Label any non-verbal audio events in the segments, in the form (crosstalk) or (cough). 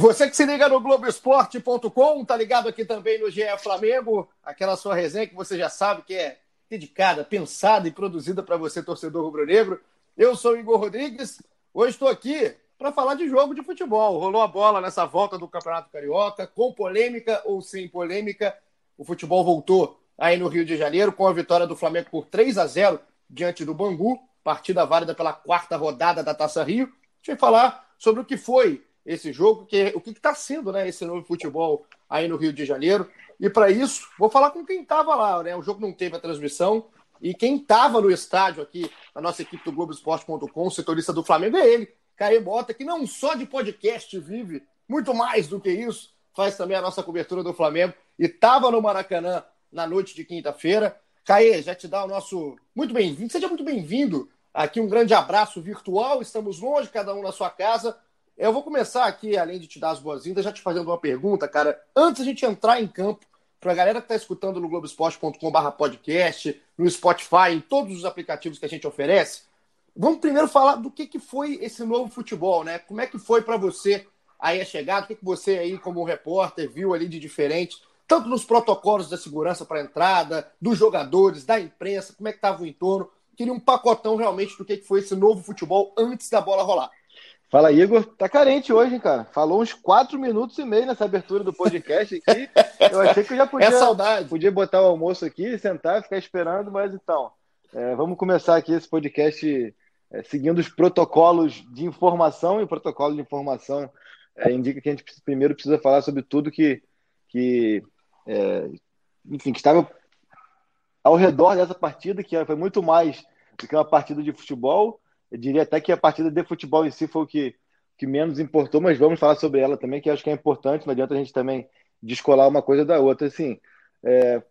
Você que se liga no Globoesporte.com, tá ligado aqui também no GE Flamengo, aquela sua resenha que você já sabe que é dedicada, pensada e produzida para você, torcedor rubro-negro. Eu sou o Igor Rodrigues, hoje estou aqui para falar de jogo de futebol. Rolou a bola nessa volta do Campeonato Carioca, com polêmica ou sem polêmica. O futebol voltou aí no Rio de Janeiro com a vitória do Flamengo por 3 a 0 diante do Bangu, partida válida pela quarta rodada da Taça Rio. A gente vai falar sobre o que foi esse jogo, que o que está sendo né, esse novo futebol aí no Rio de Janeiro. E para isso, vou falar com quem estava lá. Né? O jogo não teve a transmissão. E quem estava no estádio aqui, na nossa equipe do Globoesporte.com, setorista do Flamengo, é ele, Caê Bota, que não só de podcast vive, muito mais do que isso, faz também a nossa cobertura do Flamengo. E estava no Maracanã na noite de quinta-feira. Caê, já te dá o nosso muito bem-vindo. Seja muito bem-vindo. Aqui um grande abraço virtual. Estamos longe, cada um na sua casa eu vou começar aqui, além de te dar as boas-vindas, já te fazendo uma pergunta, cara. Antes a gente entrar em campo, para a galera que está escutando no globesport.com.br podcast, no Spotify, em todos os aplicativos que a gente oferece, vamos primeiro falar do que, que foi esse novo futebol, né? Como é que foi para você aí a chegada? O que, que você aí, como repórter, viu ali de diferente? Tanto nos protocolos da segurança para entrada, dos jogadores, da imprensa, como é que estava o entorno? Queria um pacotão realmente do que, que foi esse novo futebol antes da bola rolar. Fala, Igor. Tá carente hoje, hein, cara? Falou uns quatro minutos e meio nessa abertura do podcast aqui. Eu achei que eu já podia, é saudade. podia botar o almoço aqui, sentar, ficar esperando, mas então, é, vamos começar aqui esse podcast é, seguindo os protocolos de informação, e o protocolo de informação é, indica que a gente primeiro precisa falar sobre tudo que, que é, enfim, que estava ao redor dessa partida, que foi muito mais do que uma partida de futebol eu diria até que a partida de futebol em si foi o que, que menos importou, mas vamos falar sobre ela também, que acho que é importante, não adianta a gente também descolar uma coisa da outra. Assim, é,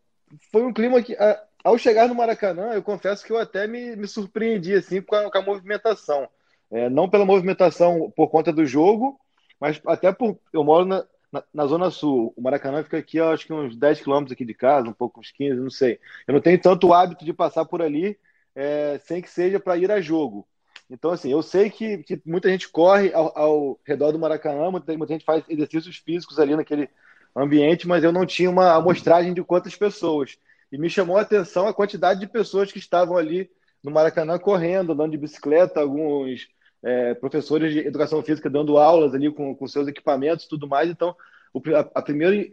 foi um clima que, a, ao chegar no Maracanã, eu confesso que eu até me, me surpreendi assim, com, a, com a movimentação. É, não pela movimentação por conta do jogo, mas até por. Eu moro na, na, na, Zona Sul. O Maracanã fica aqui, acho que uns 10 quilômetros aqui de casa, um pouco, uns 15, não sei. Eu não tenho tanto hábito de passar por ali é, sem que seja para ir a jogo. Então, assim, eu sei que, que muita gente corre ao, ao, redor do Maracanã, muita, muita gente faz exercícios físicos ali naquele ambiente, mas eu não tinha uma amostragem de quantas pessoas. E me chamou a atenção a quantidade de pessoas que estavam ali no Maracanã correndo, andando de bicicleta, alguns é, professores de educação física dando aulas ali com, com seus equipamentos tudo mais. Então, o, a, a primeiro,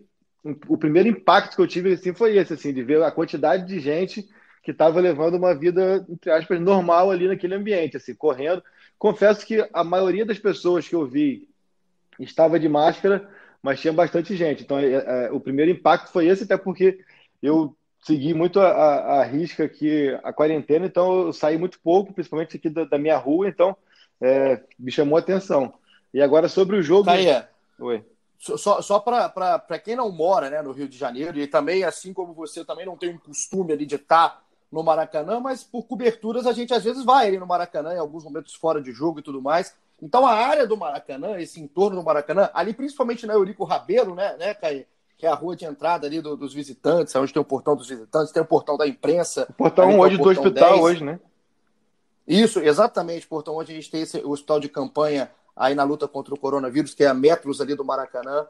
o primeiro impacto que eu tive assim, foi esse, assim, de ver a quantidade de gente que estava levando uma vida, entre aspas, normal ali naquele ambiente, assim, correndo. Confesso que a maioria das pessoas que eu vi estava de máscara, mas tinha bastante gente. Então, é, é, o primeiro impacto foi esse, até porque eu segui muito a, a, a, risca aqui, a quarentena, então eu saí muito pouco, principalmente aqui da, da minha rua, então é, me chamou a atenção. E agora sobre o jogo. Caia, Oi. Só, só para quem não mora né, no Rio de Janeiro, e também, assim como você, também não tem um costume ali de estar no Maracanã, mas por coberturas a gente às vezes vai ali no Maracanã, em alguns momentos fora de jogo e tudo mais. Então a área do Maracanã, esse entorno do Maracanã, ali principalmente na Eurico Rabelo, né, né, Caí? Que é a rua de entrada ali do, dos visitantes, onde tem o portão dos visitantes, tem o portão da imprensa. O portão hoje o portão do hospital 10. hoje, né? Isso, exatamente, portão onde a gente tem esse, o hospital de campanha aí na luta contra o coronavírus, que é a metros ali do Maracanã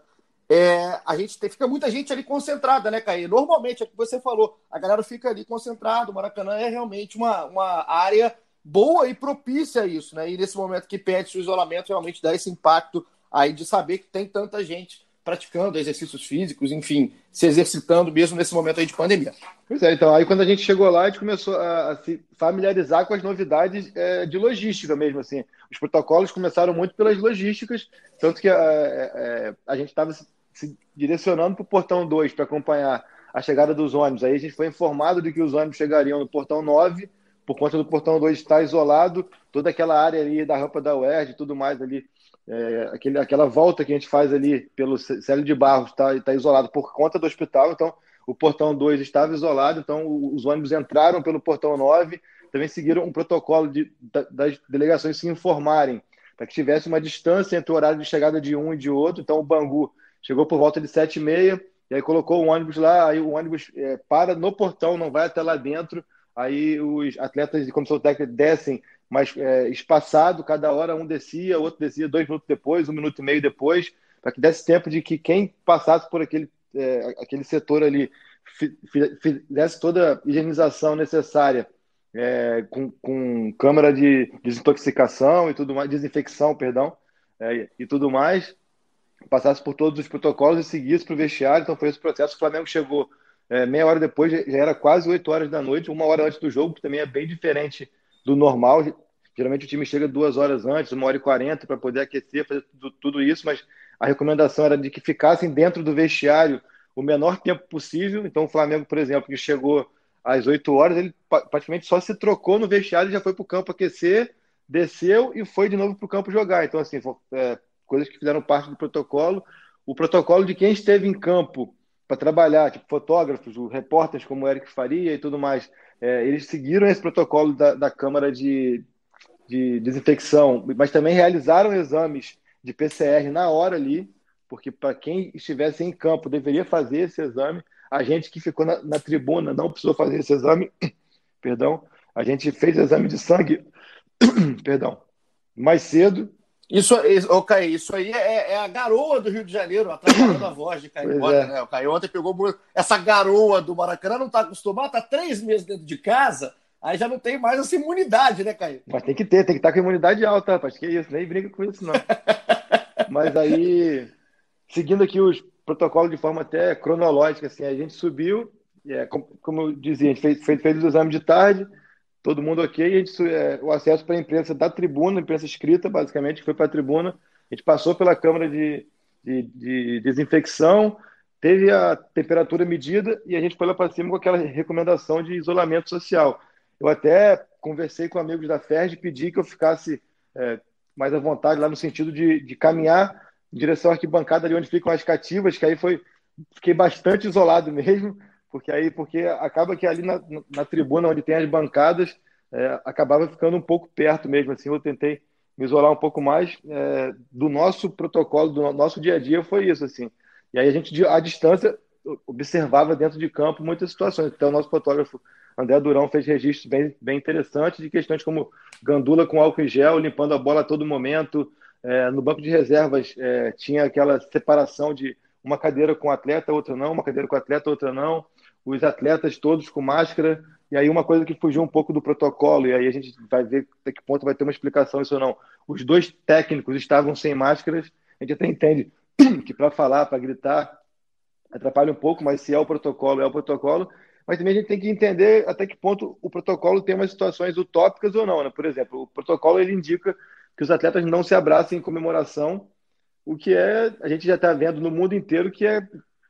é, a gente tem, fica muita gente ali concentrada, né, Caí? Normalmente, é o que você falou, a galera fica ali concentrada, o Maracanã é realmente uma, uma área boa e propícia a isso, né? E nesse momento que pede o isolamento, realmente dá esse impacto aí de saber que tem tanta gente praticando exercícios físicos, enfim, se exercitando mesmo nesse momento aí de pandemia. Pois é, então aí quando a gente chegou lá, a gente começou a, a se familiarizar com as novidades é, de logística mesmo, assim. Os protocolos começaram muito pelas logísticas, tanto que a, é, é, a gente estava se direcionando para o portão 2 para acompanhar a chegada dos ônibus. Aí a gente foi informado de que os ônibus chegariam no portão 9, por conta do portão 2 estar isolado, toda aquela área ali da rampa da UERJ e tudo mais ali é, aquele, aquela volta que a gente faz ali pelo Célio de Barros está tá isolado por conta do hospital, então o portão 2 estava isolado, então os ônibus entraram pelo portão 9, também seguiram um protocolo de, das delegações se informarem, para que tivesse uma distância entre o horário de chegada de um e de outro. Então o Bangu chegou por volta de 7 e meia, e aí colocou o ônibus lá, aí o ônibus é, para no portão, não vai até lá dentro, aí os atletas de comissão técnica descem mais é, espaçado, cada hora um descia, outro descia dois minutos depois, um minuto e meio depois, para que desse tempo de que quem passasse por aquele, é, aquele setor ali fizesse toda a higienização necessária é, com, com câmara de desintoxicação e tudo mais, desinfecção, perdão, é, e tudo mais, passasse por todos os protocolos e seguisse para o vestiário. Então foi esse processo. O Flamengo chegou é, meia hora depois, já era quase 8 horas da noite, uma hora antes do jogo, que também é bem diferente do normal. Geralmente o time chega duas horas antes, uma hora e quarenta, para poder aquecer, fazer tudo, tudo isso, mas a recomendação era de que ficassem dentro do vestiário o menor tempo possível. Então o Flamengo, por exemplo, que chegou às 8 horas, ele praticamente só se trocou no vestiário e já foi para o campo aquecer, desceu e foi de novo para o campo jogar. Então, assim, é, coisas que fizeram parte do protocolo. O protocolo de quem esteve em campo para trabalhar, tipo fotógrafos, repórteres como o Eric Faria e tudo mais, é, eles seguiram esse protocolo da, da Câmara de, de Desinfecção, mas também realizaram exames de PCR na hora ali, porque para quem estivesse em campo deveria fazer esse exame. A gente que ficou na, na tribuna não precisou fazer esse exame, (coughs) perdão. A gente fez exame de sangue, (coughs) perdão, mais cedo. Isso, isso, okay, isso aí é, é, a garoa do Rio de Janeiro, atrapalhando a voz de Caio é. né? O Caio ontem pegou essa garoa do Maracanã, não está acostumado, está três meses dentro de casa, aí já não tem mais essa imunidade, né, Caio? Mas tem que ter, tem que estar com imunidade alta, rapaz. Que isso, nem brinca com isso, não. (laughs) Mas aí, seguindo aqui os protocolo de forma até cronológica, assim, a gente subiu, é, como, como eu dizia, a gente fez, fez, fez os exames de tarde, todo mundo ok, a gente, é, o acesso para a imprensa da tribuna, imprensa escrita, basicamente, foi para a tribuna, a gente passou pela câmara de, de, de, desinfecção, teve a temperatura medida e a gente foi lá para cima com aquela recomendação de isolamento social. Eu até conversei com amigos da FERJ, pedi que eu ficasse é, mais à vontade lá no sentido de, de caminhar em direção à arquibancada ali onde ficam as cativas, que aí foi fiquei bastante isolado (laughs) mesmo, porque aí porque acaba que ali na, na tribuna onde tem as bancadas é, acabava ficando um pouco perto mesmo assim. Eu tentei me isolar um pouco mais é, do nosso protocolo, do nosso dia a dia foi isso assim. E aí a gente à distância observava dentro de campo muitas situações. Então o nosso fotógrafo André Durão fez registros bem, bem interessantes de questões como gandula com álcool em gel, limpando a bola a todo momento, é, no banco de reservas é, tinha aquela separação de uma cadeira com atleta, outra não, uma cadeira com atleta, outra não, os atletas todos com máscara, e aí uma coisa que fugiu um pouco do protocolo, e aí a gente vai ver até que ponto vai ter uma explicação isso ou não. Os dois técnicos estavam sem máscaras, a gente até entende (clears throat) que para falar, para gritar, atrapalha um pouco, mas se é o protocolo, é o protocolo. Mas também a gente tem que entender até que ponto o protocolo tem umas situações utópicas ou não. Né? Por exemplo, o protocolo ele indica que os atletas não se abracem em comemoração, o que é a gente já está vendo no mundo inteiro que é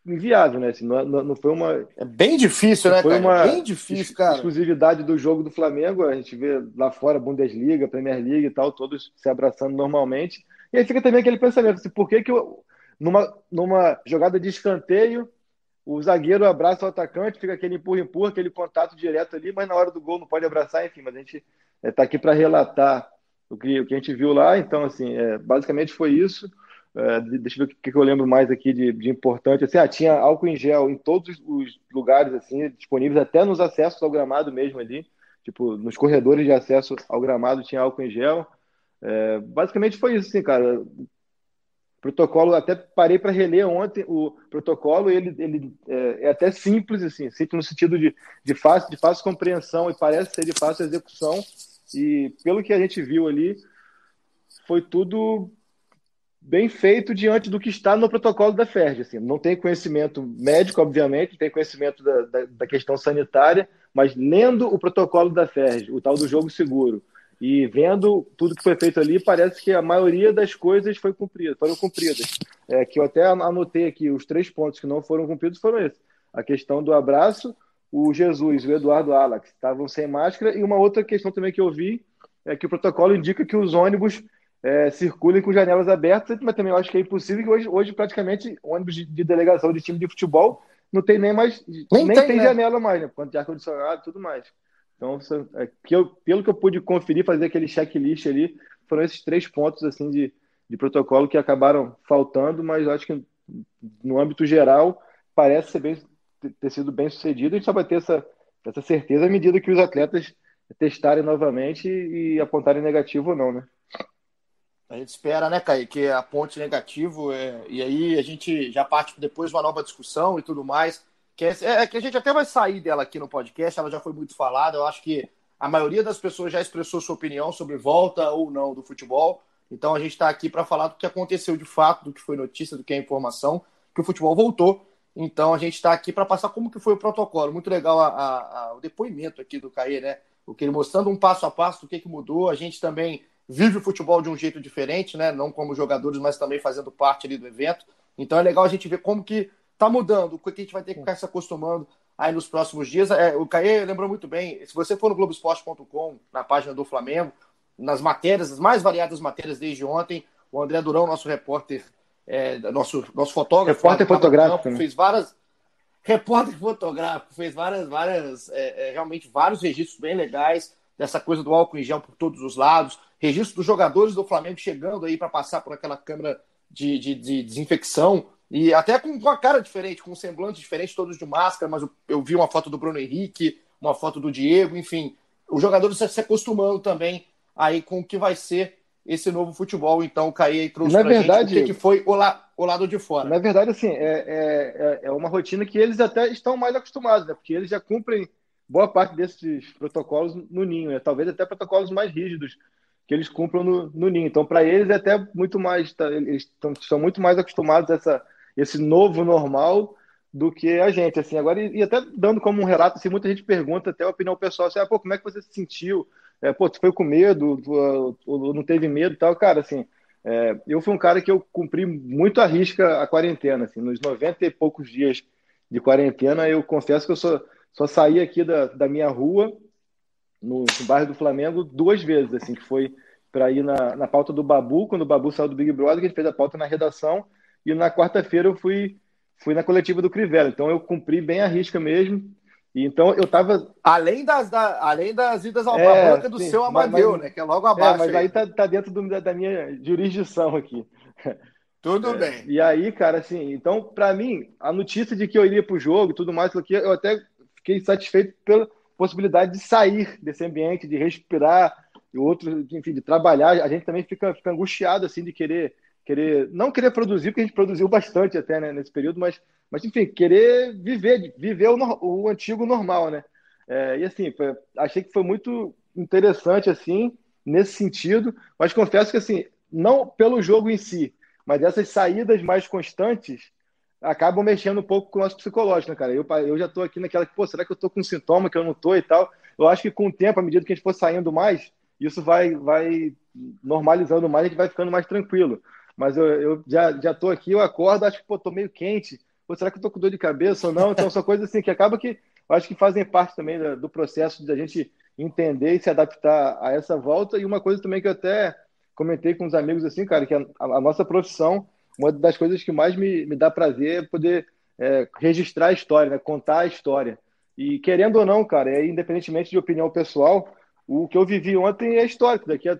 inviável, né? Assim, não, não, foi uma é bem difícil, né? Foi cara? uma bem difícil, cara. exclusividade do jogo do Flamengo. A gente vê lá fora Bundesliga, Premier League e tal, todos se abraçando normalmente. E aí fica também aquele pensamento: assim, por que que eu, numa numa jogada de escanteio o zagueiro abraça o atacante, fica aquele empurra-empurra, aquele contato direto ali, mas na hora do gol não pode abraçar, enfim. Mas a gente está é, aqui para relatar o que, o que a gente viu lá. Então, assim, é, basicamente foi isso. É, deixa eu ver o que, que eu lembro mais aqui de, de importante. Assim, ah, tinha álcool em gel em todos os lugares assim disponíveis, até nos acessos ao gramado mesmo ali. Tipo, nos corredores de acesso ao gramado tinha álcool em gel. É, basicamente foi isso, assim, cara. Protocolo, até parei para reler ontem o protocolo, ele, ele é, é, até simples, assim, simples no sentido de, de, fácil, de fácil compreensão e parece ser de fácil execução, e pelo que a gente viu ali, foi tudo bem feito diante do que está no protocolo da FERJ. Assim. Não tem conhecimento médico, obviamente, tem conhecimento da, da, da, questão sanitária, mas lendo o protocolo da FERJ, o tal do jogo seguro, e vendo tudo que foi feito ali, parece que a maioria das coisas foi cumprida, foram cumpridas. É, que eu até anotei aqui, os três pontos que não foram cumpridos foram esses. A questão do abraço, o Jesus o Eduardo Alax estavam sem máscara. E uma outra questão também que eu vi é que o protocolo indica que os ônibus é, circulem com janelas abertas, mas também eu acho que é impossível que hoje, hoje praticamente, ônibus de, de delegação de time de futebol não tem nem mais, nem, nem tem, tem né? janela mais, né? Quanto de ar-condicionado e tudo mais. Então, é, que eu, pelo que eu pude conferir, fazer aquele checklist ali, foram esses três pontos assim de, de protocolo que acabaram faltando, mas acho que no âmbito geral parece ser bem, ter sido bem sucedido. A gente só vai ter essa, essa certeza à medida que os atletas testarem novamente e apontarem negativo ou não, né? A gente espera, né, Caí, que a ponte negativo, é, e aí a gente já parte depois de uma nova discussão e tudo mais, que é, é, que a gente até vai sair dela aqui no podcast, ela já foi muito falada, eu acho que a maioria das pessoas já expressou sua opinião sobre volta ou não do futebol, então a gente está aqui para falar do que aconteceu de fato, do que foi notícia, do que é informação, que o futebol voltou, então a gente está aqui para passar como que foi o protocolo, muito legal a, a, a, o depoimento aqui do Caí, né, o que ele mostrando um passo a passo do que, que mudou, a gente também vive o futebol de um jeito diferente, né? Não como jogadores, mas também fazendo parte ali do evento. Então é legal a gente ver como que tá mudando, o que a gente vai ter que ficar se acostumando aí nos próximos dias. É, o Caê lembrou muito bem, se você for no Globoesporte.com, na página do Flamengo, nas matérias, as mais variadas matérias desde ontem, o André Durão, nosso repórter, é, nosso, nosso fotógrafo, repórter fotográfico, campo, né? fez várias repórter fotográfico, fez várias, várias, é, é, realmente vários registros bem legais dessa coisa do álcool em gel por todos os lados, registro dos jogadores do Flamengo chegando aí para passar por aquela câmera de, de, de, desinfecção, e até com uma cara diferente, com um semblante diferente, todos de máscara, mas eu, eu, vi uma foto do Bruno Henrique, uma foto do Diego, enfim, os jogadores se acostumando também aí com o que vai ser esse novo futebol. Então, o Caí aí trouxe Na verdade, gente o que, que foi o, la, o, lado de fora. Na verdade, assim, é, é, é uma rotina que eles até estão mais acostumados, né? Porque eles já cumprem boa parte desses protocolos no ninho, né? talvez até protocolos mais rígidos que eles cumpram no, no ninho. Então, para eles é até muito mais, tá, eles estão, estão muito mais acostumados a essa, esse novo normal do que a gente. Assim, agora, e, e, até dando como um relato, assim, muita gente pergunta até a opinião pessoal, assim, ah, pô, como é que você se sentiu? É, pô, tu foi com medo, tu, tu não teve medo tal? Cara, assim, é, eu fui um cara que eu cumpri muito a risca a quarentena, assim, nos 90 e poucos dias de quarentena, eu confesso que eu só, só saí aqui da, da minha rua no, no bairro do Flamengo duas vezes, assim, que foi para ir na, na pauta do Babu, quando o Babu saiu do Big Brother, que a gente fez a pauta na redação, e na quarta-feira eu fui, fui na coletiva do Crivella. Então eu cumpri bem a risca mesmo. E então eu tava. Além das, da, além das idas ao é, banca do sim, seu Amadeu, mas, né? Que é logo abaixo. É, mas aí, aí tá, tá dentro do, da, minha jurisdição aqui. Tudo é, bem. E aí, cara, assim, então, para mim, a notícia de que eu iria pro jogo e tudo mais, eu até fiquei satisfeito pela, possibilidade de sair desse ambiente, de respirar, e outro, enfim, de trabalhar. A gente também fica, fica angustiado assim de querer querer não querer produzir, porque a gente produziu bastante até né, nesse período, mas, mas enfim, querer viver, viver o, o antigo normal, né? É, e assim, foi, achei que foi muito interessante assim nesse sentido, mas confesso que assim, não pelo jogo em si, mas essas saídas mais constantes acabam mexendo um pouco com o nosso psicológico, né, cara? Eu, eu já tô aqui naquela que, pô, será que eu tô com sintoma que eu não tô e tal? Eu acho que com o tempo, à medida que a gente for saindo mais, isso vai, vai normalizando mais, a gente vai ficando mais tranquilo. Mas eu, eu já, já tô aqui, eu acordo, acho que, pô, tô meio quente. Pô, será que eu tô com dor de cabeça ou não? Então, são coisas assim que acaba que eu acho que fazem parte também do, do processo da gente entender e se adaptar a essa volta. E uma coisa também que eu até comentei com os amigos, assim, cara, que a, a nossa profissão uma das coisas que mais me, me dá prazer é poder é, registrar a história, né? contar a história. E querendo ou não, cara, é, independentemente de opinião pessoal, o que eu vivi ontem é histórico. Daqui a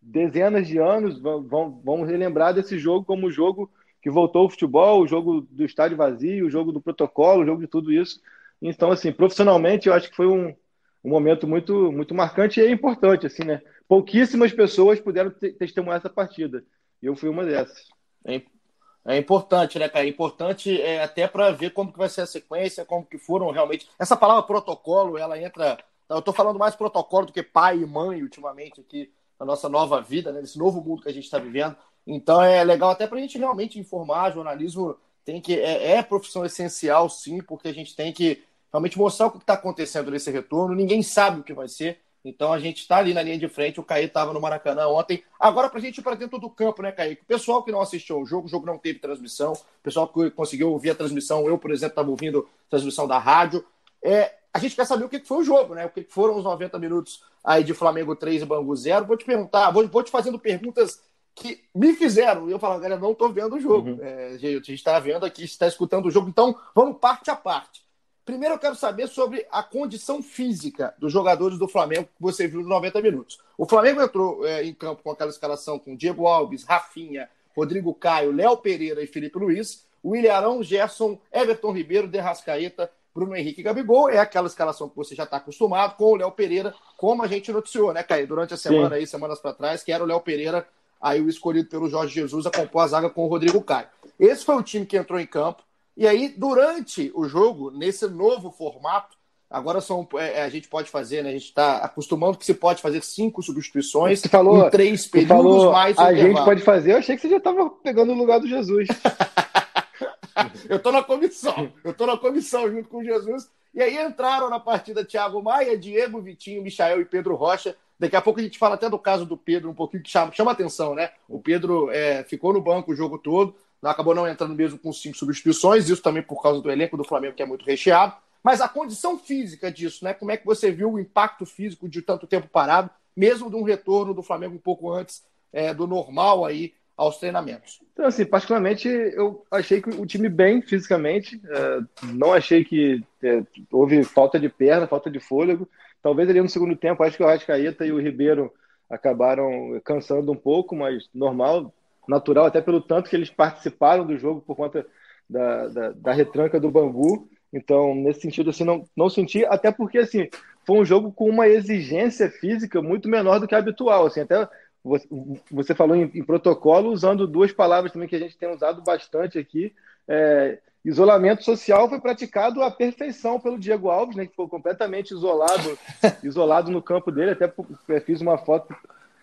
dezenas de anos vão, vão relembrar desse jogo como o jogo que voltou o futebol, o jogo do estádio vazio, o jogo do protocolo, o jogo de tudo isso. Então, assim, profissionalmente, eu acho que foi um, um momento muito, muito marcante e é importante, assim, né? Pouquíssimas pessoas puderam testemunhar essa partida. E eu fui uma dessas. É, é importante, né, cara? É importante é, até para ver como que vai ser a sequência, como que foram realmente. Essa palavra protocolo, ela entra. Eu estou falando mais protocolo do que pai e mãe ultimamente aqui na nossa nova vida, né? Nesse novo mundo que a gente está vivendo. Então é legal até para a gente realmente informar. Jornalismo tem que é, é profissão essencial, sim, porque a gente tem que realmente mostrar o que está acontecendo nesse retorno. Ninguém sabe o que vai ser. Então a gente está ali na linha de frente. O Caí estava no Maracanã ontem. Agora, para a gente ir para dentro do campo, né, Caí? O pessoal que não assistiu ao jogo, o jogo não teve transmissão. O pessoal que conseguiu ouvir a transmissão, eu, por exemplo, estava ouvindo a transmissão da rádio. É, a gente quer saber o que foi o jogo, né? O que foram os 90 minutos aí de Flamengo 3 e Bangu 0. Vou te perguntar, vou, vou te fazendo perguntas que me fizeram. E eu falo, galera, não estou vendo o jogo. Uhum. É, a gente está vendo aqui, está escutando o jogo, então vamos parte a parte. Primeiro eu quero saber sobre a condição física dos jogadores do Flamengo que você viu nos 90 minutos. O Flamengo entrou é, em campo com aquela escalação com Diego Alves, Rafinha, Rodrigo Caio, Léo Pereira e Felipe Luiz. William Arão, Gerson, Everton Ribeiro, Derrascaeta, Bruno Henrique e Gabigol. É aquela escalação que você já está acostumado com o Léo Pereira, como a gente noticiou, né, Caio? Durante a semana Sim. aí, semanas para trás, que era o Léo Pereira, aí o escolhido pelo Jorge Jesus, a compor a zaga com o Rodrigo Caio. Esse foi o time que entrou em campo. E aí, durante o jogo, nesse novo formato, agora são, é, é a gente pode fazer, né? A gente está acostumando que se pode fazer cinco substituições falou, em três períodos falou, mais. A gente pode fazer, eu achei que você já estava pegando o lugar do Jesus. (laughs) eu estou na comissão, eu estou na comissão junto com Jesus. E aí entraram na partida Thiago Maia, Diego, Vitinho, Michael e Pedro Rocha. Daqui a pouco a gente fala até do caso do Pedro, um pouquinho que chama, chama atenção, né? O Pedro é, ficou no banco o jogo todo, acabou não entrando mesmo com cinco substituições, isso também por causa do elenco do Flamengo, que é muito recheado. Mas a condição física disso, né? Como é que você viu o impacto físico de tanto tempo parado, mesmo de um retorno do Flamengo um pouco antes é, do normal aí aos treinamentos? Então, assim, particularmente eu achei que o time bem fisicamente, é, não achei que é, houve falta de perna, falta de fôlego. Talvez ali no segundo tempo, acho que o Rascaeta e o Ribeiro acabaram cansando um pouco, mas normal, natural, até pelo tanto que eles participaram do jogo por conta da, da, da retranca do Bangu. Então, nesse sentido, assim, não, não senti, até porque, assim, foi um jogo com uma exigência física muito menor do que a habitual, assim, até você, você falou em, em, protocolo, usando duas palavras também que a gente tem usado bastante aqui, é, isolamento social foi praticado à perfeição pelo Diego Alves, né, que ficou completamente isolado, (laughs) isolado no campo dele, até fiz uma foto,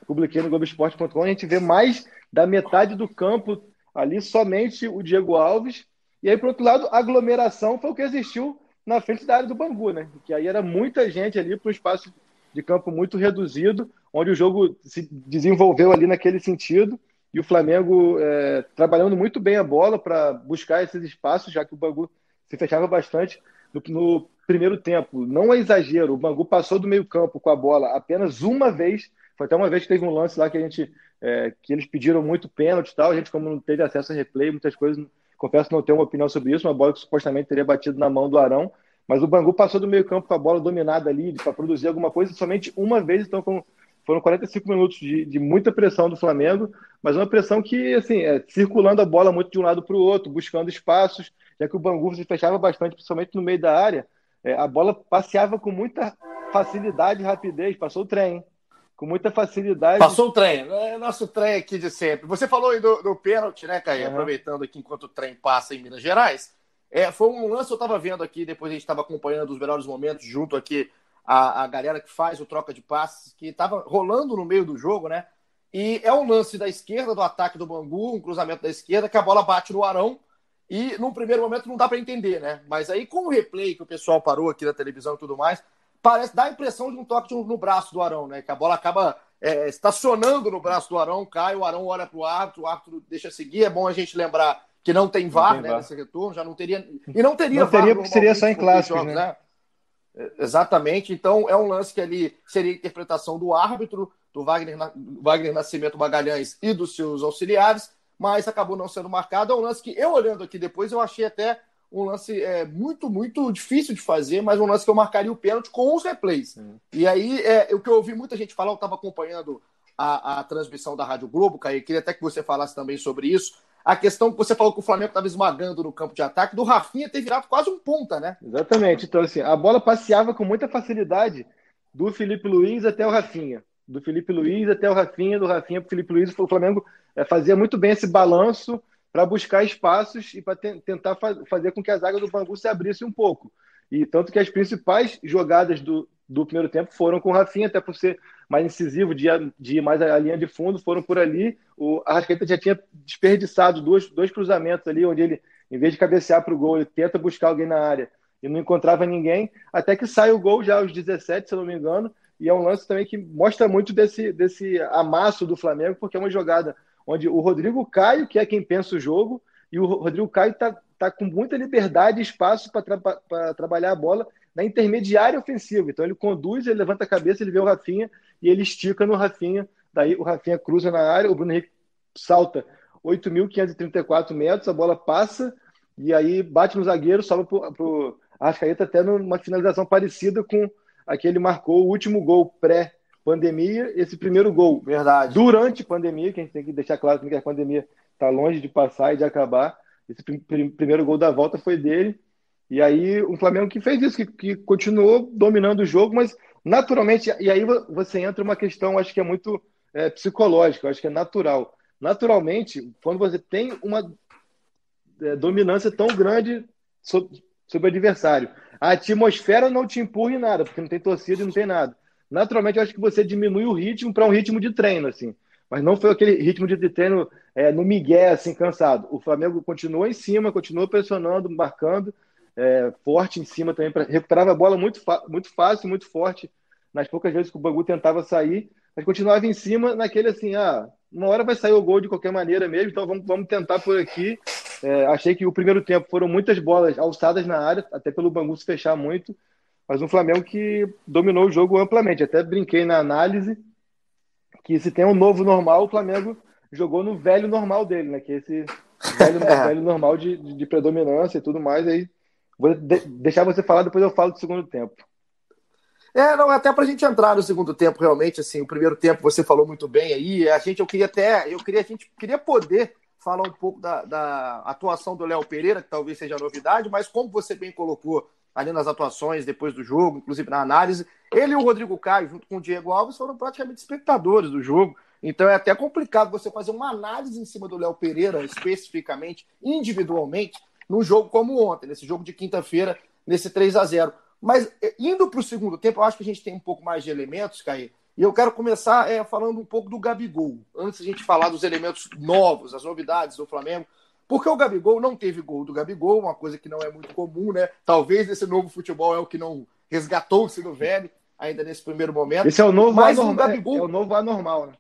publiquei no Globoesporte.com, a gente vê mais da metade do campo ali somente o Diego Alves, e aí, por outro lado, aglomeração foi o que existiu na frente da área do Bangu, né? Que aí era muita gente ali para um espaço de campo muito reduzido, onde o jogo se desenvolveu ali naquele sentido. E o Flamengo é, trabalhando muito bem a bola para buscar esses espaços, já que o Bangu se fechava bastante no, no, primeiro tempo. Não é exagero, o Bangu passou do meio-campo com a bola apenas uma vez. Foi até uma vez que teve um lance lá que a gente é, que eles pediram muito pênalti e tal. A gente, como não teve acesso a replay, muitas coisas Confesso não ter uma opinião sobre isso, uma bola que supostamente teria batido na mão do Arão, mas o Bangu passou do meio campo com a bola dominada ali para produzir alguma coisa somente uma vez, então foram, foram 45 minutos de, de, muita pressão do Flamengo, mas uma pressão que, assim, é, circulando a bola muito de um lado para o outro, buscando espaços, já que o Bangu se fechava bastante, principalmente no meio da área, é, a bola passeava com muita facilidade e rapidez, passou o trem, com muita facilidade. Passou o trem, é nosso trem aqui de sempre. Você falou aí do, do pênalti, né, Caio? Uhum. Aproveitando aqui enquanto o trem passa em Minas Gerais. É, foi um lance, eu estava vendo aqui, depois a gente estava acompanhando os melhores momentos junto aqui a, a galera que faz o troca de passes, que estava rolando no meio do jogo, né? E é um lance da esquerda, do ataque do Bangu, um cruzamento da esquerda, que a bola bate no Arão. E num primeiro momento não dá para entender, né? Mas aí com o replay que o pessoal parou aqui na televisão e tudo mais, parece dá a impressão de um toque no braço do Arão, né? Que a bola acaba é, estacionando no braço do Arão, cai, o Arão olha para o árbitro, o árbitro deixa seguir. É bom a gente lembrar que não tem VAR, não tem né, VAR. nesse retorno, já não teria. E não teria não teria, porque seria só em clássicos, né? né? Exatamente. Então é um lance que ali seria a interpretação do árbitro, do Wagner, Wagner Nascimento Magalhães e dos seus auxiliares, mas acabou não sendo marcado. É um lance que eu olhando aqui depois eu achei até um lance é, muito, muito difícil de fazer, mas um lance que eu marcaria o pênalti com os replays. E aí, é, o que eu ouvi muita gente falar, eu estava acompanhando a, a, transmissão da Rádio Globo, Caio, queria até que você falasse também sobre isso. A questão que você falou que o Flamengo estava esmagando no campo de ataque, do Rafinha ter virado quase um ponta, né? Exatamente. Então, assim, a bola passeava com muita facilidade do Felipe Luiz até o Rafinha. Do Felipe Luiz até o Rafinha, do Rafinha para o Felipe Luiz. O Flamengo é, fazia muito bem esse balanço para buscar espaços e para tentar fa fazer com que a zaga do Bangu se abrisse um pouco. E tanto que as principais jogadas do, do primeiro tempo foram com o Rafinha, até por ser mais incisivo, de, de ir mais a linha de fundo, foram por ali. O Arrascaeta já tinha desperdiçado dois, dois cruzamentos ali, onde ele, em vez de cabecear para o gol, ele tenta buscar alguém na área e não encontrava ninguém, até que sai o gol já aos 17, se não me engano, e é um lance também que mostra muito desse, desse amasso do Flamengo, porque é uma jogada onde o Rodrigo Caio, que é quem pensa o jogo, e o Rodrigo Caio está tá com muita liberdade e espaço para tra trabalhar a bola na intermediária ofensiva. Então ele conduz, ele levanta a cabeça, ele vê o Rafinha e ele estica no Rafinha. Daí o Rafinha cruza na área, o Bruno Henrique salta 8.534 metros, a bola passa e aí bate no zagueiro, sobe para o Arrascaeta até numa finalização parecida com aquele marcou o último gol pré-pandemia, esse primeiro gol. Verdade. Durante pandemia, que a gente tem que deixar claro que a pandemia está longe de passar e de acabar. Esse primeiro gol da volta foi dele. E aí o Flamengo que fez isso, que, que continuou dominando o jogo, mas naturalmente, e aí você entra uma questão, acho que é muito é, psicológica, acho que é natural. Naturalmente, quando você tem uma é, dominância tão grande sobre, sobre o adversário, a atmosfera não te empurra em nada, porque não tem torcida e não tem nada. Naturalmente, eu acho que você diminui o ritmo para um ritmo de treino, assim. Mas não foi aquele ritmo de treino é, no migué, assim, cansado. O Flamengo continuou em cima, continuou pressionando, marcando, é, forte em cima também, pra, recuperava a bola muito, muito fácil, muito forte, nas poucas vezes que o Bangu tentava sair, mas continuava em cima naquele assim, ah, uma hora vai sair o gol de qualquer maneira mesmo, então vamos, vamos tentar por aqui. É, achei que o primeiro tempo foram muitas bolas alçadas na área, até pelo Bangu se fechar muito, mas um Flamengo que dominou o jogo amplamente. Até brinquei na análise que se tem um novo normal, o Flamengo jogou no velho normal dele, né? Que é esse velho, (laughs) é. velho normal de, de, de, predominância e tudo mais. Aí vou de, deixar você falar, depois eu falo do segundo tempo. É, não, até para a gente entrar no segundo tempo, realmente, assim, o primeiro tempo você falou muito bem aí. A gente, eu queria até, eu queria, a gente queria poder falar um pouco da, da atuação do Léo Pereira, que talvez seja novidade, mas como você bem colocou ali nas atuações depois do jogo, inclusive na análise, ele e o Rodrigo Caio, junto com o Diego Alves, foram praticamente espectadores do jogo. Então é até complicado você fazer uma análise em cima do Léo Pereira, especificamente, individualmente, num jogo como ontem, nesse jogo de quinta-feira, nesse 3 a 0 mas é, indo para o segundo tempo, eu acho que a gente tem um pouco mais de elementos, Caí. E eu quero começar é, falando um pouco do Gabigol, antes a gente falar dos elementos novos, as novidades do Flamengo. Porque o Gabigol não teve gol do Gabigol, uma coisa que não é muito comum, né? Talvez esse novo futebol é o que não resgatou-se do velho, ainda nesse primeiro momento. Esse é o novo Mas anormal. Gabigol... É, é o novo anormal, né?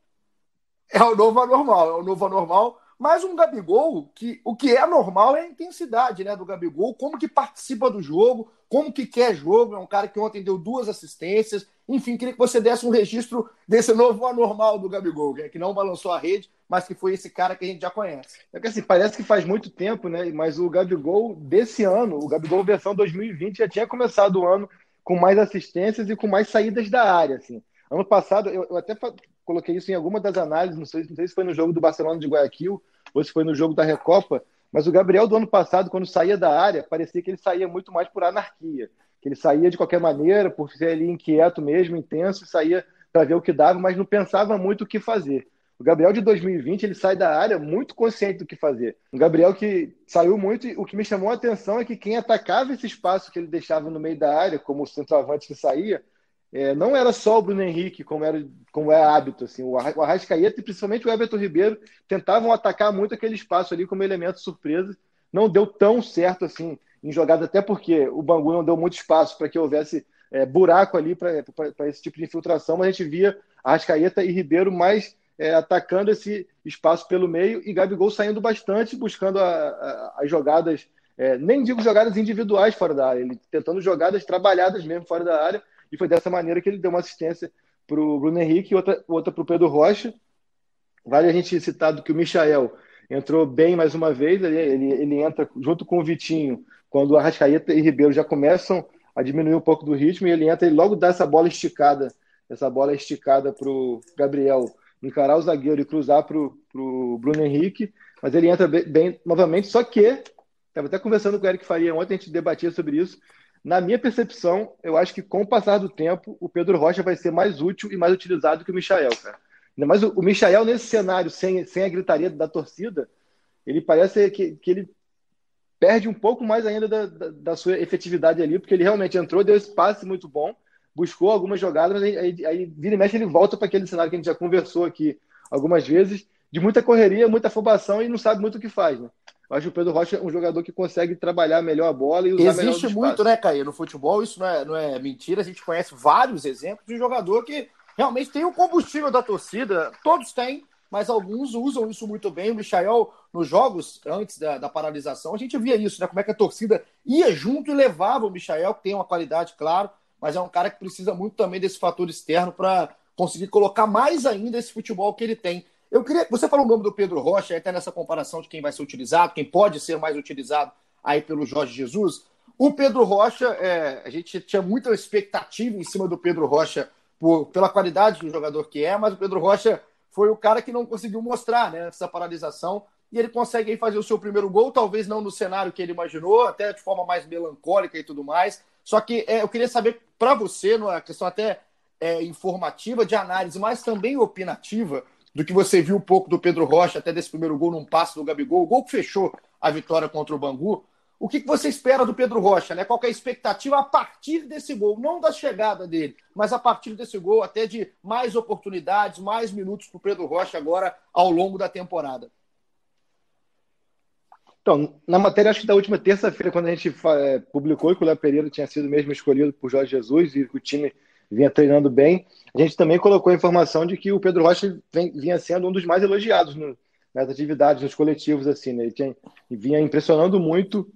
É o novo anormal, é o novo anormal. Mas um Gabigol, que o que é normal é a intensidade né, do Gabigol, como que participa do jogo, como que quer jogo. É um cara que ontem deu duas assistências. Enfim, queria que você desse um registro desse novo anormal do Gabigol, que não balançou a rede, mas que foi esse cara que a gente já conhece. É que assim, parece que faz muito tempo, né? Mas o Gabigol desse ano, o Gabigol versão 2020, já tinha começado o ano com mais assistências e com mais saídas da área. Assim. Ano passado, eu, eu até coloquei isso em alguma das análises, não sei, não sei se foi no jogo do Barcelona de Guayaquil ou se foi no jogo da Recopa, mas o Gabriel do ano passado, quando saía da área, parecia que ele saía muito mais por anarquia, que ele saía de qualquer maneira, por ser ali inquieto mesmo, intenso, saía para ver o que dava, mas não pensava muito o que fazer. O Gabriel de 2020 ele sai da área muito consciente do que fazer. Um Gabriel que saiu muito e o que me chamou a atenção é que quem atacava esse espaço que ele deixava no meio da área, como o centroavante que saía, é, não era só o Bruno Henrique, como era como é hábito. Assim, o Arrascaeta e principalmente o Everton Ribeiro tentavam atacar muito aquele espaço ali como elemento surpresa. Não deu tão certo assim em jogada, até porque o Bangu não deu muito espaço para que houvesse é, buraco ali para esse tipo de infiltração, mas a gente via Arrascaeta e Ribeiro mais é, atacando esse espaço pelo meio e Gabigol saindo bastante, buscando a, a, as jogadas, é, nem digo jogadas individuais fora da área, ele tentando jogadas trabalhadas mesmo fora da área e foi dessa maneira que ele deu uma assistência para o Bruno Henrique e outra, outra para o Pedro Rocha. Vale a gente citar que o Michael entrou bem mais uma vez, ele, ele, ele entra junto com o Vitinho, quando o Arrascaeta e Ribeiro já começam a diminuir um pouco do ritmo, e ele entra e logo dá essa bola esticada, essa bola esticada para o Gabriel encarar o zagueiro e cruzar para o Bruno Henrique, mas ele entra bem, bem novamente, só que, estava até conversando com o Eric Faria ontem, a gente debatia sobre isso, na minha percepção, eu acho que com o passar do tempo, o Pedro Rocha vai ser mais útil e mais utilizado que o Michael, cara. Mais o, o Michael, nesse cenário, sem, sem a gritaria da torcida, ele parece que, que ele perde um pouco mais ainda da, da, da, sua efetividade ali, porque ele realmente entrou, deu esse passe muito bom, buscou algumas jogadas, mas aí, aí, vira e mexe ele volta para aquele cenário que a gente já conversou aqui algumas vezes, de muita correria, muita afobação e não sabe muito o que faz, né? Eu acho que o Pedro Rocha é um jogador que consegue trabalhar melhor a bola e usar Existe muito, né, Caio, no futebol, isso não é, não é mentira. A gente conhece vários exemplos de jogador que realmente tem o combustível da torcida, todos têm, mas alguns usam isso muito bem. O Michael, nos jogos antes da, da, paralisação, a gente via isso, né? Como é que a torcida ia junto e levava o Michael, que tem uma qualidade, claro, mas é um cara que precisa muito também desse fator externo para conseguir colocar mais ainda esse futebol que ele tem. Eu queria. Você falou o nome do Pedro Rocha, até nessa comparação de quem vai ser utilizado, quem pode ser mais utilizado aí pelo Jorge Jesus. O Pedro Rocha, é, a gente tinha muita expectativa em cima do Pedro Rocha por, pela qualidade do jogador que é, mas o Pedro Rocha foi o cara que não conseguiu mostrar né, essa paralisação e ele consegue aí fazer o seu primeiro gol, talvez não no cenário que ele imaginou, até de forma mais melancólica e tudo mais. Só que é, eu queria saber para você, numa questão até é, informativa, de análise, mas também opinativa, do que você viu um pouco do Pedro Rocha, até desse primeiro gol num passe do Gabigol, o gol que fechou a vitória contra o Bangu. O que, que você espera do Pedro Rocha? Né? Qual é a expectativa a partir desse gol? Não da chegada dele, mas a partir desse gol, até de mais oportunidades, mais minutos para o Pedro Rocha agora ao longo da temporada. Então, na matéria, acho que da última terça-feira, quando a gente é, publicou que o Léo Pereira tinha sido mesmo escolhido por Jorge Jesus e que o time vinha treinando bem, a gente também colocou a informação de que o Pedro Rocha vem, vinha sendo um dos mais elogiados no, nas atividades, nos coletivos, assim, né? Ele tinha, vinha impressionando muito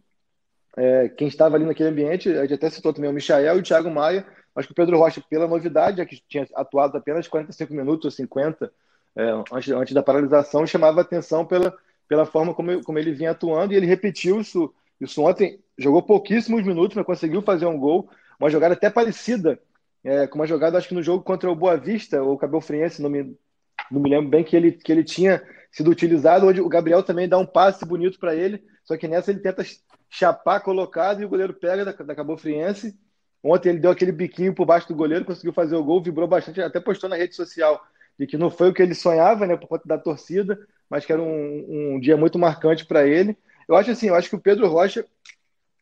é, quem estava ali naquele ambiente, a gente até citou também o Michael e o Thiago Maia, acho que o Pedro Rocha, pela novidade, já que tinha atuado apenas 45 minutos ou 50 é, antes, antes da paralisação, chamava atenção pela, pela forma como, como ele vinha atuando, e ele repetiu isso, isso ontem, jogou pouquíssimos minutos, mas conseguiu fazer um gol, uma jogada até parecida é, com uma jogada, acho que no jogo contra o Boa Vista, ou o Cabel Friense, não me, não me lembro bem, que ele, que ele tinha sido utilizado, onde o Gabriel também dá um passe bonito para ele, só que nessa ele tenta chapar colocado e o goleiro pega da, da Cabo Friense. Ontem ele deu aquele biquinho por baixo do goleiro, conseguiu fazer o gol, vibrou bastante, até postou na rede social de que não foi o que ele sonhava, né, por conta da torcida, mas que era um, um dia muito marcante para ele. Eu acho assim, eu acho que o Pedro Rocha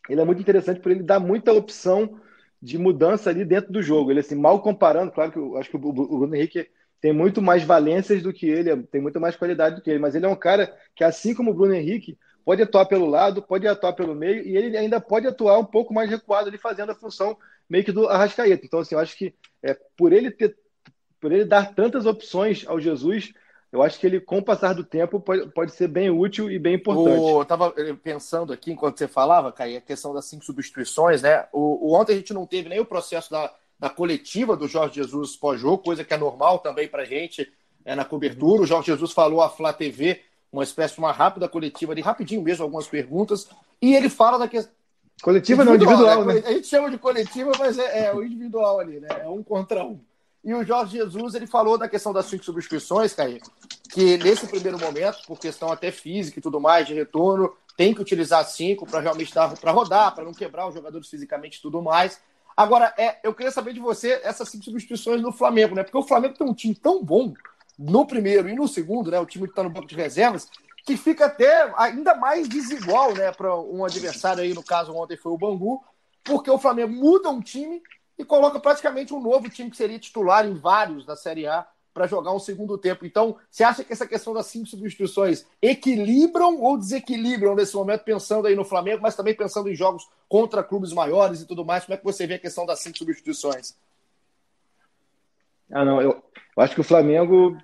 ele é muito interessante por ele dar muita opção de mudança ali dentro do jogo. Ele assim, mal comparando, claro que eu acho que o Bruno Henrique tem muito mais valências do que ele, tem muito mais qualidade do que ele, mas ele é um cara que assim como o Bruno Henrique, pode atuar pelo lado, pode atuar pelo meio, e ele ainda pode atuar um pouco mais recuado ali, fazendo a função meio que do Arrascaeta. Então, assim, eu acho que é, por ele ter, por ele dar tantas opções ao Jesus, eu acho que ele, com o passar do tempo, pode, pode ser bem útil e bem importante. eu estava eh, pensando aqui, enquanto você falava, Caí, a questão das cinco substituições, né? O, o, ontem a gente não teve nem o processo da, da coletiva do Jorge Jesus pós-jogo, coisa que é normal também para gente é, na cobertura. O Jorge Jesus falou à Flá TV uma espécie de uma rápida coletiva ali, rapidinho mesmo, algumas perguntas, e ele fala da questão. Coletiva não, individual, né? né? A gente chama de coletiva, mas é, é, o individual ali, né? É um contra um. E o Jorge Jesus, ele falou da questão das cinco substituições, Caí, que nesse primeiro momento, por questão até física e tudo mais, de retorno, tem que utilizar cinco para realmente dar para rodar, para não quebrar os jogadores fisicamente e tudo mais. Agora, é, eu queria saber de você essas cinco substituições no Flamengo, né? Porque o Flamengo tem um time tão bom no primeiro e no segundo, né, o time que está no banco de reservas, que fica até ainda mais desigual né, para um adversário aí, no caso ontem foi o Bangu, porque o Flamengo muda um time e coloca praticamente um novo time que seria titular em vários da Série A para jogar um segundo tempo. Então, você acha que essa questão das cinco substituições equilibram ou desequilibram nesse momento, pensando aí no Flamengo, mas também pensando em jogos contra clubes maiores e tudo mais? Como é que você vê a questão das cinco substituições? Ah, não, eu, eu acho que o Flamengo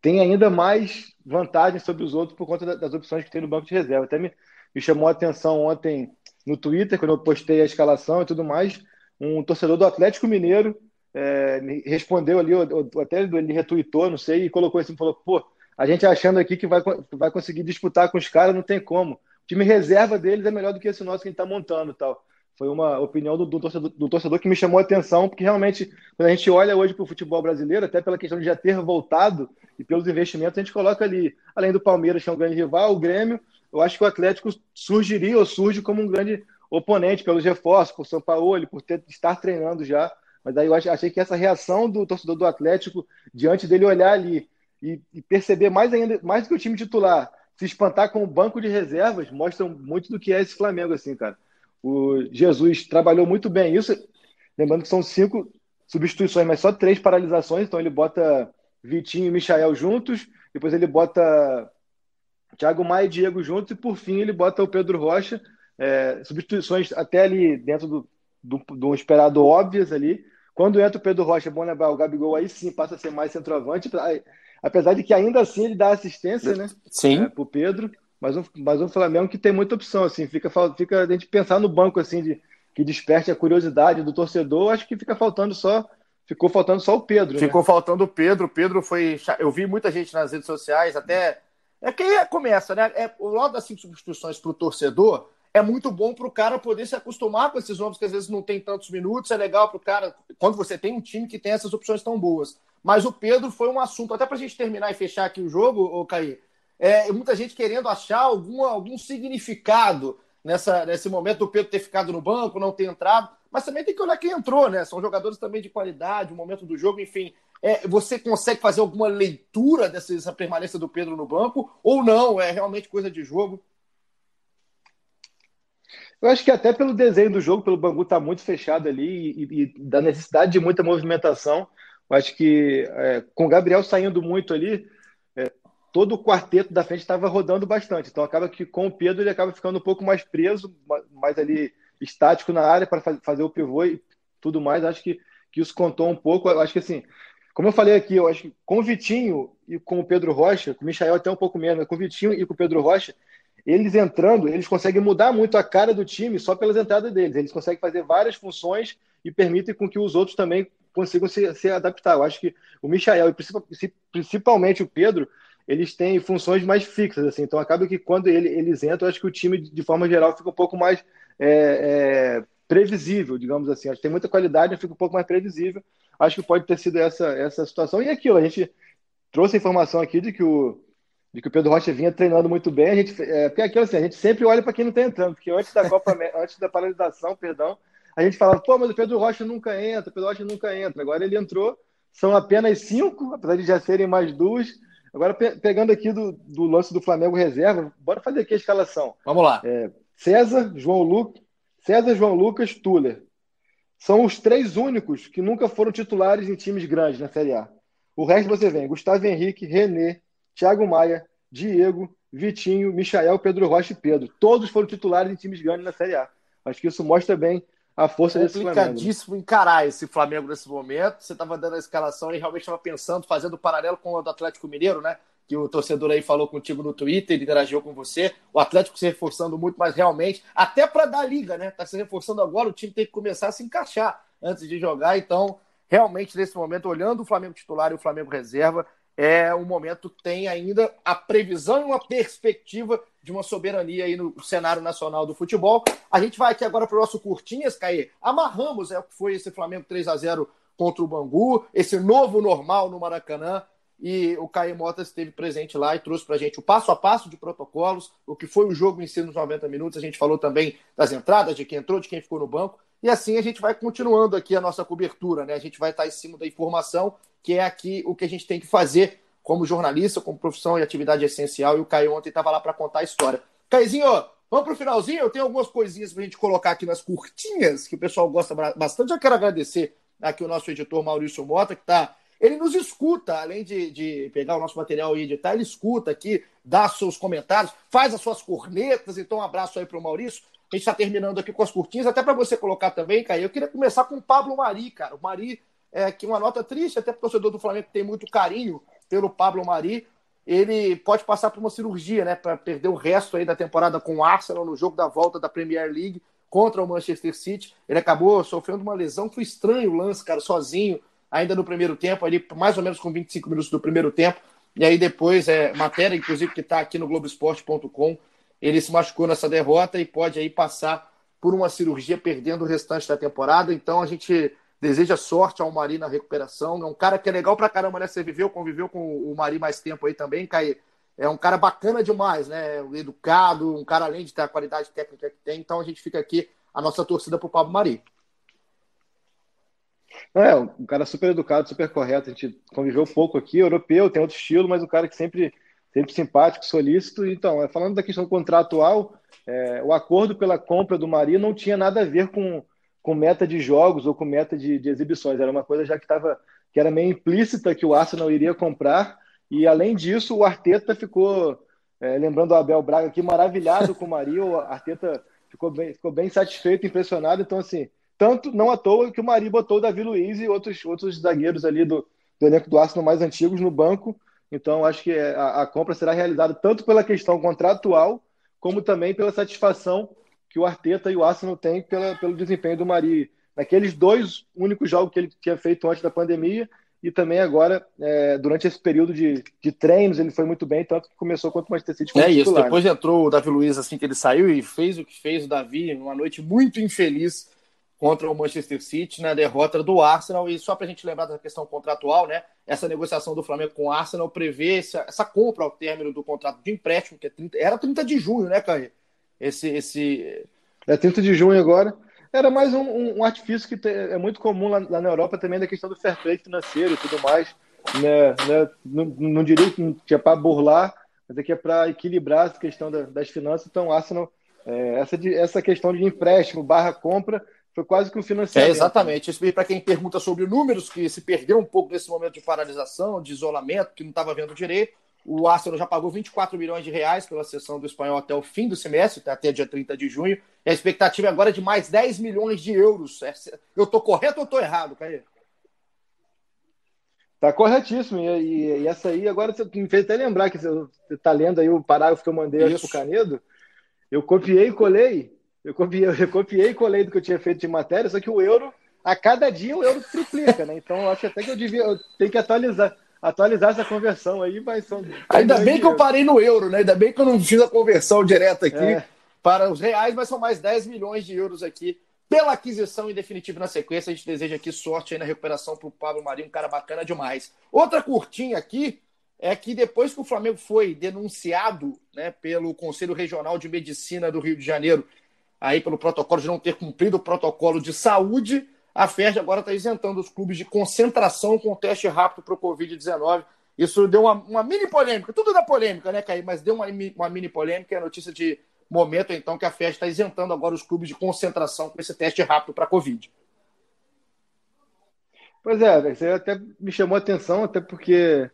tem ainda mais vantagem sobre os outros por conta das opções que tem no banco de reserva. Até me, me chamou a atenção ontem no Twitter, quando eu postei a escalação e tudo mais, um torcedor do Atlético Mineiro é, respondeu ali, até ele retweetou, não sei, e colocou assim, falou, pô, a gente achando aqui que vai, vai conseguir disputar com os caras, não tem como. O time reserva deles é melhor do que esse nosso que a gente está montando tal. Foi uma opinião do, do, torcedor, do, torcedor, que me chamou a atenção, porque realmente, quando a gente olha hoje para o futebol brasileiro, até pela questão de já ter voltado e pelos investimentos, a gente coloca ali, além do Palmeiras, que é um grande rival, o Grêmio, eu acho que o Atlético surgiria ou surge como um grande oponente pelos reforços, por São Paulo, por ter, estar treinando já. Mas aí eu achei que essa reação do torcedor do Atlético, diante dele olhar ali e, e perceber mais ainda, mais do que o time titular, se espantar com o banco de reservas, mostram muito do que é esse Flamengo, assim, cara. O Jesus trabalhou muito bem isso. Lembrando que são cinco substituições, mas só três paralisações. Então ele bota Vitinho e Michael juntos, depois ele bota Thiago Maia e Diego juntos, e por fim ele bota o Pedro Rocha. É, substituições até ali dentro do, do, do, esperado óbvias ali. Quando entra o Pedro Rocha, é bom lembrar, o Gabigol aí sim passa a ser mais centroavante. Apesar de que ainda assim ele dá assistência, né? Sim. É, pro Pedro, mas um, mas um Flamengo que tem muita opção, assim, fica, fica a gente pensar no banco, assim, de, que desperte a curiosidade do torcedor, acho que fica faltando só ficou faltando só o Pedro. Ficou né? faltando o Pedro. O Pedro foi. Eu vi muita gente nas redes sociais, até. É que aí começa, né? É, o lado das cinco substituições para o torcedor é muito bom para o cara poder se acostumar com esses nomes que às vezes não tem tantos minutos. É legal para o cara, quando você tem um time que tem essas opções tão boas. Mas o Pedro foi um assunto, até para a gente terminar e fechar aqui o jogo, ô Caí, é, muita gente querendo achar algum, algum significado nessa, nesse momento do Pedro ter ficado no banco, não ter entrado. Mas também tem que olhar quem entrou, né? São jogadores também de qualidade, o momento do jogo, enfim. É, você consegue fazer alguma leitura dessa permanência do Pedro no banco ou não? É realmente coisa de jogo? Eu acho que até pelo desenho do jogo, pelo Bangu estar tá muito fechado ali e, e, da necessidade de muita movimentação, eu acho que é, com o Gabriel saindo muito ali, é, todo o quarteto da frente estava rodando bastante. Então acaba que com o Pedro ele acaba ficando um pouco mais preso, mais ali estático na área para fazer o pivô e tudo mais. Acho que, que isso contou um pouco. Eu acho que assim, como eu falei aqui, eu acho que com o Vitinho e com o Pedro Rocha, com o Michael até um pouco menos, com o Vitinho e com o Pedro Rocha, eles entrando, eles conseguem mudar muito a cara do time só pelas entradas deles. Eles conseguem fazer várias funções e permitem com que os outros também consigam se, se adaptar. Eu acho que o Michael e principalmente o Pedro, eles têm funções mais fixas, assim. Então acaba que quando ele, eles entram, acho que o time, de forma geral, fica um pouco mais é, é, previsível, digamos assim. Acho que tem muita qualidade, fica um pouco mais previsível. Acho que pode ter sido essa, essa situação. E aquilo, a gente trouxe a informação aqui de que o, de que o Pedro Rocha vinha treinando muito bem. A gente, é, porque aquilo assim, a gente sempre olha para quem não está entrando, porque antes da Copa, (laughs) antes da paralisação, perdão, a gente falava, pô, mas o Pedro Rocha nunca entra, o Pedro Rocha nunca entra. Agora ele entrou, são apenas cinco, apesar de já serem mais duas. Agora, pe pegando aqui do, do lance do Flamengo reserva, bora fazer aqui a escalação. Vamos lá. É, César, João Lucas, César, João Lucas, Tuller. São os três únicos que nunca foram titulares em times grandes na Série A. O resto você vem: Gustavo Henrique, René, Thiago Maia, Diego, Vitinho, Michael, Pedro Rocha e Pedro. Todos foram titulares em times grandes na Série A. Acho que isso mostra bem a força desse Flamengo. Complicadíssimo encarar esse Flamengo nesse momento. Você estava dando a escalação e realmente estava pensando, fazendo paralelo com o do Atlético Mineiro, né? que o torcedor aí falou contigo no Twitter, ele interagiu com você. O Atlético se reforçando muito, mas realmente, até para dar liga, né? Tá se reforçando agora, o time tem que começar a se encaixar antes de jogar. Então, realmente, nesse momento, olhando o Flamengo titular e o Flamengo reserva, é um momento que tem ainda a previsão e uma perspectiva de uma soberania aí no cenário nacional do futebol. A gente vai aqui agora para o nosso Curtinhas, Caê. Amarramos é o que foi esse Flamengo 3 a 0 contra o Bangu, esse novo normal no Maracanã e o Caio Mota esteve presente lá e trouxe para a gente o passo a passo de protocolos, o que foi o jogo em si nos 90 minutos. A gente falou também das entradas, de quem entrou, de quem ficou no banco. E assim a gente vai continuando aqui a nossa cobertura, né? A gente vai estar em cima da informação, que é aqui o que a gente tem que fazer como jornalista, como profissão e atividade essencial. E o Caio ontem estava lá para contar a história. Caizinho, vamos para o finalzinho? Eu tenho algumas coisinhas para a gente colocar aqui nas curtinhas, que o pessoal gosta bastante. Já quero agradecer aqui o nosso editor Maurício Mota, que está ele nos escuta, além de, de pegar o nosso material e editar, ele escuta aqui, dá seus comentários, faz as suas cornetas. Então, um abraço aí para o Maurício. A gente está terminando aqui com as curtinhas, até para você colocar também, Caio. Eu queria começar com o Pablo Mari, cara. O Mari, é, que uma nota triste, até para o torcedor do Flamengo tem muito carinho pelo Pablo Mari. Ele pode passar por uma cirurgia, né, para perder o resto aí da temporada com o Arsenal no jogo da volta da Premier League contra o Manchester City. Ele acabou sofrendo uma lesão, foi estranho o lance, cara, sozinho ainda no primeiro tempo, ali mais ou menos com 25 minutos do primeiro tempo. E aí depois, é, matéria, inclusive, que está aqui no Globoesporte.com, ele se machucou nessa derrota e pode aí passar por uma cirurgia perdendo o restante da temporada. Então a gente deseja sorte ao Mari na recuperação. É um cara que é legal pra caramba, né? Você viveu, conviveu com o Mari mais tempo aí também, Caí. É um cara bacana demais, né? Educado, um cara além de ter a qualidade técnica que tem. Então a gente fica aqui a nossa torcida pro Pablo Mari. É, um cara super educado, super correto. A gente conviveu pouco aqui, europeu, tem outro estilo, mas um cara que sempre, sempre simpático, solícito. Então, é, falando da questão contratual, é, o acordo pela compra do Mari não tinha nada a ver com, com meta de jogos ou com meta de, de exibições. Era uma coisa já que estava que era meio implícita que o Arsenal iria comprar. E além disso, o Arteta ficou, é, lembrando o Abel Braga aqui, maravilhado com o Mari. O Arteta ficou bem, ficou bem satisfeito, impressionado. Então, assim, tanto, não à toa, que o Mari botou o Davi Luiz e outros, outros zagueiros ali do, do elenco do Arsenal mais antigos no banco, Então, acho que a, a compra será realizada tanto pela questão contratual, como também pela satisfação que o Arteta e o Arsenal têm pela, pelo desempenho do Mari naqueles dois únicos jogos que ele tinha feito antes da pandemia e também agora, é, durante esse período de, de treinos, ele foi muito bem, tanto que começou contra o Manchester City É isso, titular, depois né? entrou o Davi Luiz assim que ele saiu e fez o que fez o Davi, numa noite muito infeliz contra o Manchester City na derrota do Arsenal. E só para a gente lembrar da questão contratual, né? Essa negociação do Flamengo com o Arsenal prevê essa, essa compra ao término do contrato de empréstimo, que é 30, era 30 de junho, né, Caio? Esse, esse... É 30 de junho agora. Era mais um, um, um artifício que é muito comum lá, lá, na Europa também da questão do fair play financeiro e tudo mais. Né, né, não, não diria que é para burlar, mas é que é para equilibrar essa questão da, das finanças. Então, o Arsenal, é, essa, essa questão de empréstimo barra compra foi quase que um financiamento. É, exatamente. Para quem pergunta sobre números, que se perdeu um pouco nesse momento de paralisação, de isolamento, que não estava vendo direito. O Arsenal já pagou 24 milhões de reais pela sessão do espanhol até o fim do semestre, até dia 30 de junho. E a expectativa é agora de mais 10 milhões de euros. É, eu estou correto ou estou errado, Caio? Tá corretíssimo. E, e, e, essa aí, agora você me fez até lembrar que você está lendo aí o parágrafo que eu mandei para o Canedo. Eu copiei e colei. Eu copiei, eu copiei e colei do que eu tinha feito de matéria, só que o euro, a cada dia o euro triplica, né? Então eu acho até que eu devia, eu tenho que atualizar atualizar essa conversão aí, vai são. Ainda bem que eu parei no euro, né? Ainda bem que eu não fiz a conversão direta aqui é. para os reais, mas são mais 10 milhões de euros aqui pela aquisição em definitivo na sequência. A gente deseja aqui sorte aí na recuperação para o Pablo Marinho, um cara bacana demais. Outra curtinha aqui é que depois que o Flamengo foi denunciado né, pelo Conselho Regional de Medicina do Rio de Janeiro, aí pelo protocolo de não ter cumprido o protocolo de saúde, a FERJ agora está isentando os clubes de concentração com teste rápido para o Covid-19. Isso deu uma, uma, mini polêmica, tudo da polêmica, né, Caí? Mas deu uma, uma mini polêmica, é notícia de momento, então, que a FERJ está isentando agora os clubes de concentração com esse teste rápido para Covid. Pois é, isso até me chamou a atenção, até porque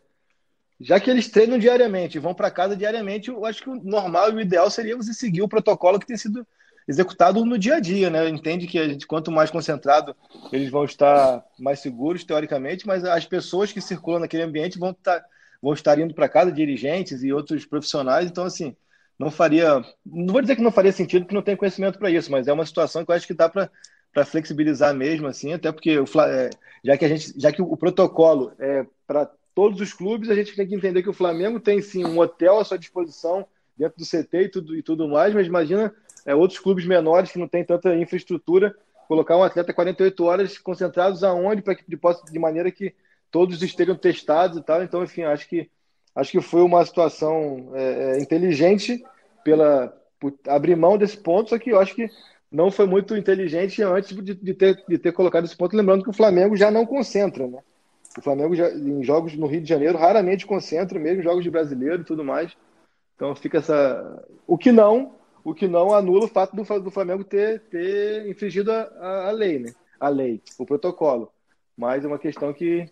já que eles treinam diariamente, vão para casa diariamente, eu acho que o normal e o ideal seria você seguir o protocolo que tem sido executado no dia a dia, né? Entende que a gente, quanto mais concentrado, eles vão estar mais seguros, teoricamente, mas as pessoas que circulam naquele ambiente vão estar, vão estar indo para casa, dirigentes e outros profissionais, então, assim, não faria. Não vou dizer que não faria sentido, porque não tem conhecimento para isso, mas é uma situação que eu acho que dá para para flexibilizar mesmo assim, até porque o, é, já que a gente, já que o protocolo é para todos os clubes, a gente tem que entender que o Flamengo tem sim um hotel à sua disposição dentro do CT e tudo, e tudo mais, mas imagina é, outros clubes menores que não têm tanta infraestrutura, colocar um atleta 48 horas concentrados aonde para que de, de maneira que todos estejam testados e tal. Então, enfim, acho que acho que foi uma situação é, é, inteligente pela por abrir mão desse ponto, só que eu acho que não foi muito inteligente antes de, de, ter, de ter colocado esse ponto, lembrando que o Flamengo já não concentra, né? O Flamengo já, em jogos no Rio de Janeiro raramente concentra, mesmo jogos de brasileiro e tudo mais. Então fica essa. O que não o que não anula o fato do, do Flamengo ter, ter infringido a, a, lei, né? A lei, o protocolo. Mas é uma questão que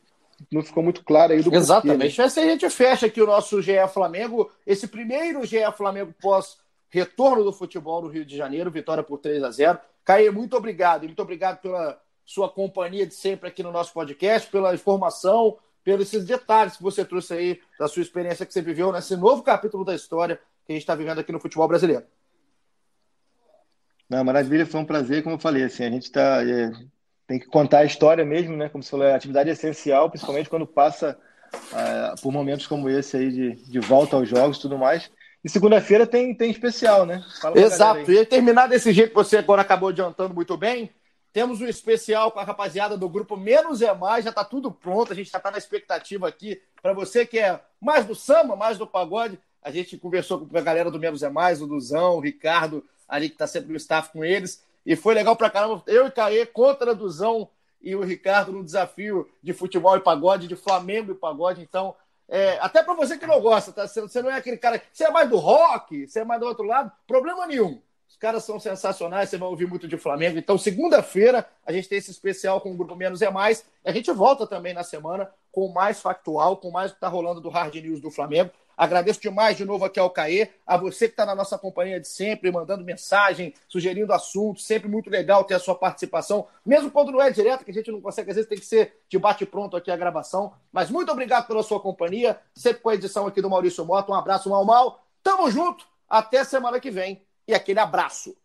não ficou muito clara aí do Exatamente. Porquê, né? A gente fecha aqui o nosso GE Flamengo, esse primeiro GE Flamengo pós retorno do futebol no Rio de Janeiro, vitória por 3 a 0. Caio, muito obrigado. Muito obrigado pela sua companhia de sempre aqui no nosso podcast, pela informação, pelos esses detalhes que você trouxe aí da sua experiência que você viveu nesse novo capítulo da história que a gente está vivendo aqui no futebol brasileiro. Não, maravilha, foi um prazer, como eu falei, assim, a gente tá, é, tem que contar a história mesmo, né? Como você falou, a atividade é essencial, principalmente quando passa é, por momentos como esse aí de, de volta aos jogos e tudo mais. E segunda-feira tem, tem especial, né? Exato, e terminar desse jeito que você agora acabou adiantando muito bem, temos um especial com a rapaziada do grupo Menos é Mais, já está tudo pronto, a gente já está na expectativa aqui. Para você que é mais do samba, mais do pagode, a gente conversou com a galera do Menos é Mais, o Duzão, o Ricardo, ali que está sempre no staff com eles. E foi legal pra caramba. Eu e Caê contra a Duzão e o Ricardo no desafio de futebol e pagode, de Flamengo e pagode. Então, é, até para você que não gosta, tá? Você não é aquele cara. Você é mais do rock, você é mais do outro lado, problema nenhum. Os caras são sensacionais, você vai ouvir muito de Flamengo. Então, segunda-feira, a gente tem esse especial com o Grupo Menos é Mais. A gente volta também na semana com mais factual, com mais o que está rolando do Hard News do Flamengo. Agradeço demais de novo aqui ao Caê, a você que está na nossa companhia de sempre, mandando mensagem, sugerindo assuntos, sempre muito legal ter a sua participação, mesmo quando não é direto, que a gente não consegue, às vezes tem que ser de bate-pronto aqui a gravação. Mas muito obrigado pela sua companhia, sempre com a edição aqui do Maurício Mota. Um abraço, Mal Mal. Tamo junto, até semana que vem e aquele abraço.